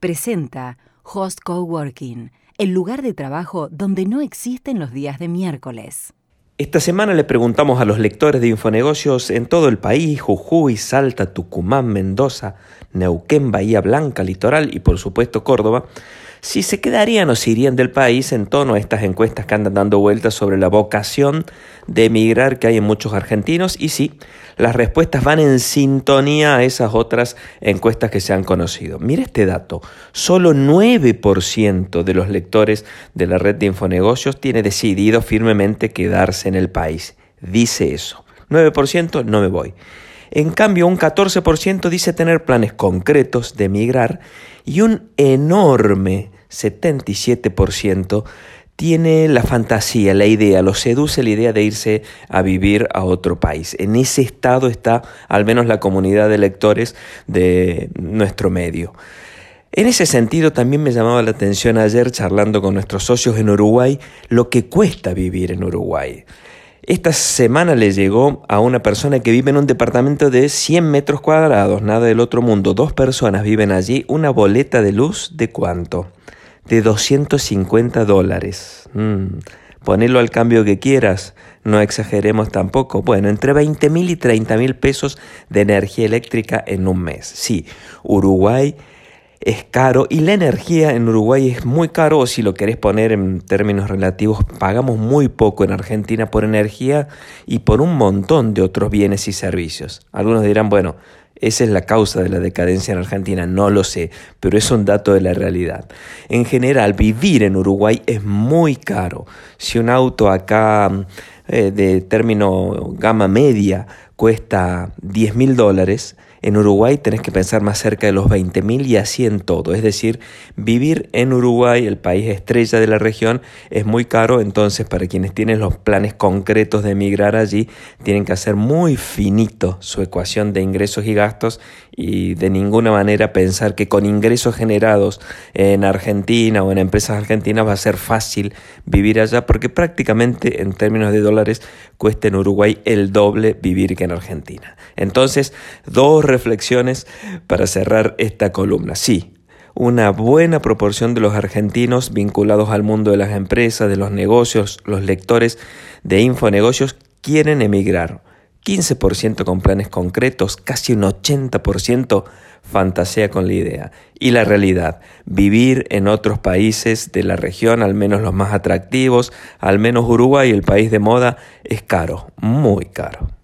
presenta Host Coworking, el lugar de trabajo donde no existen los días de miércoles. Esta semana le preguntamos a los lectores de Infonegocios en todo el país, Jujuy, Salta, Tucumán, Mendoza, Neuquén, Bahía Blanca, Litoral y por supuesto Córdoba, si se quedarían o se irían del país en tono a estas encuestas que andan dando vueltas sobre la vocación de emigrar que hay en muchos argentinos y sí, las respuestas van en sintonía a esas otras encuestas que se han conocido. Mire este dato, solo 9% de los lectores de la red de Infonegocios tiene decidido firmemente quedarse en el país. Dice eso. 9% no me voy. En cambio, un 14% dice tener planes concretos de emigrar y un enorme 77% tiene la fantasía, la idea, lo seduce la idea de irse a vivir a otro país. En ese estado está al menos la comunidad de lectores de nuestro medio. En ese sentido también me llamaba la atención ayer charlando con nuestros socios en Uruguay lo que cuesta vivir en Uruguay. Esta semana le llegó a una persona que vive en un departamento de 100 metros cuadrados, nada del otro mundo. Dos personas viven allí, una boleta de luz de cuánto? De 250 dólares. Mm, al cambio que quieras, no exageremos tampoco. Bueno, entre 20 mil y 30 mil pesos de energía eléctrica en un mes. Sí, Uruguay es caro y la energía en Uruguay es muy caro, o si lo querés poner en términos relativos, pagamos muy poco en Argentina por energía y por un montón de otros bienes y servicios. Algunos dirán, bueno, esa es la causa de la decadencia en Argentina, no lo sé, pero es un dato de la realidad. En general, vivir en Uruguay es muy caro. Si un auto acá eh, de término gama media cuesta 10 mil dólares, en Uruguay tenés que pensar más cerca de los 20 mil y así en todo. Es decir, vivir en Uruguay, el país estrella de la región, es muy caro. Entonces, para quienes tienen los planes concretos de emigrar allí, tienen que hacer muy finito su ecuación de ingresos y gastos y de ninguna manera pensar que con ingresos generados en Argentina o en empresas argentinas va a ser fácil vivir allá, porque prácticamente en términos de cuesta en Uruguay el doble vivir que en Argentina. Entonces, dos reflexiones para cerrar esta columna. Sí, una buena proporción de los argentinos vinculados al mundo de las empresas, de los negocios, los lectores de infonegocios quieren emigrar. 15% con planes concretos, casi un 80% fantasea con la idea. Y la realidad, vivir en otros países de la región, al menos los más atractivos, al menos Uruguay, el país de moda, es caro, muy caro.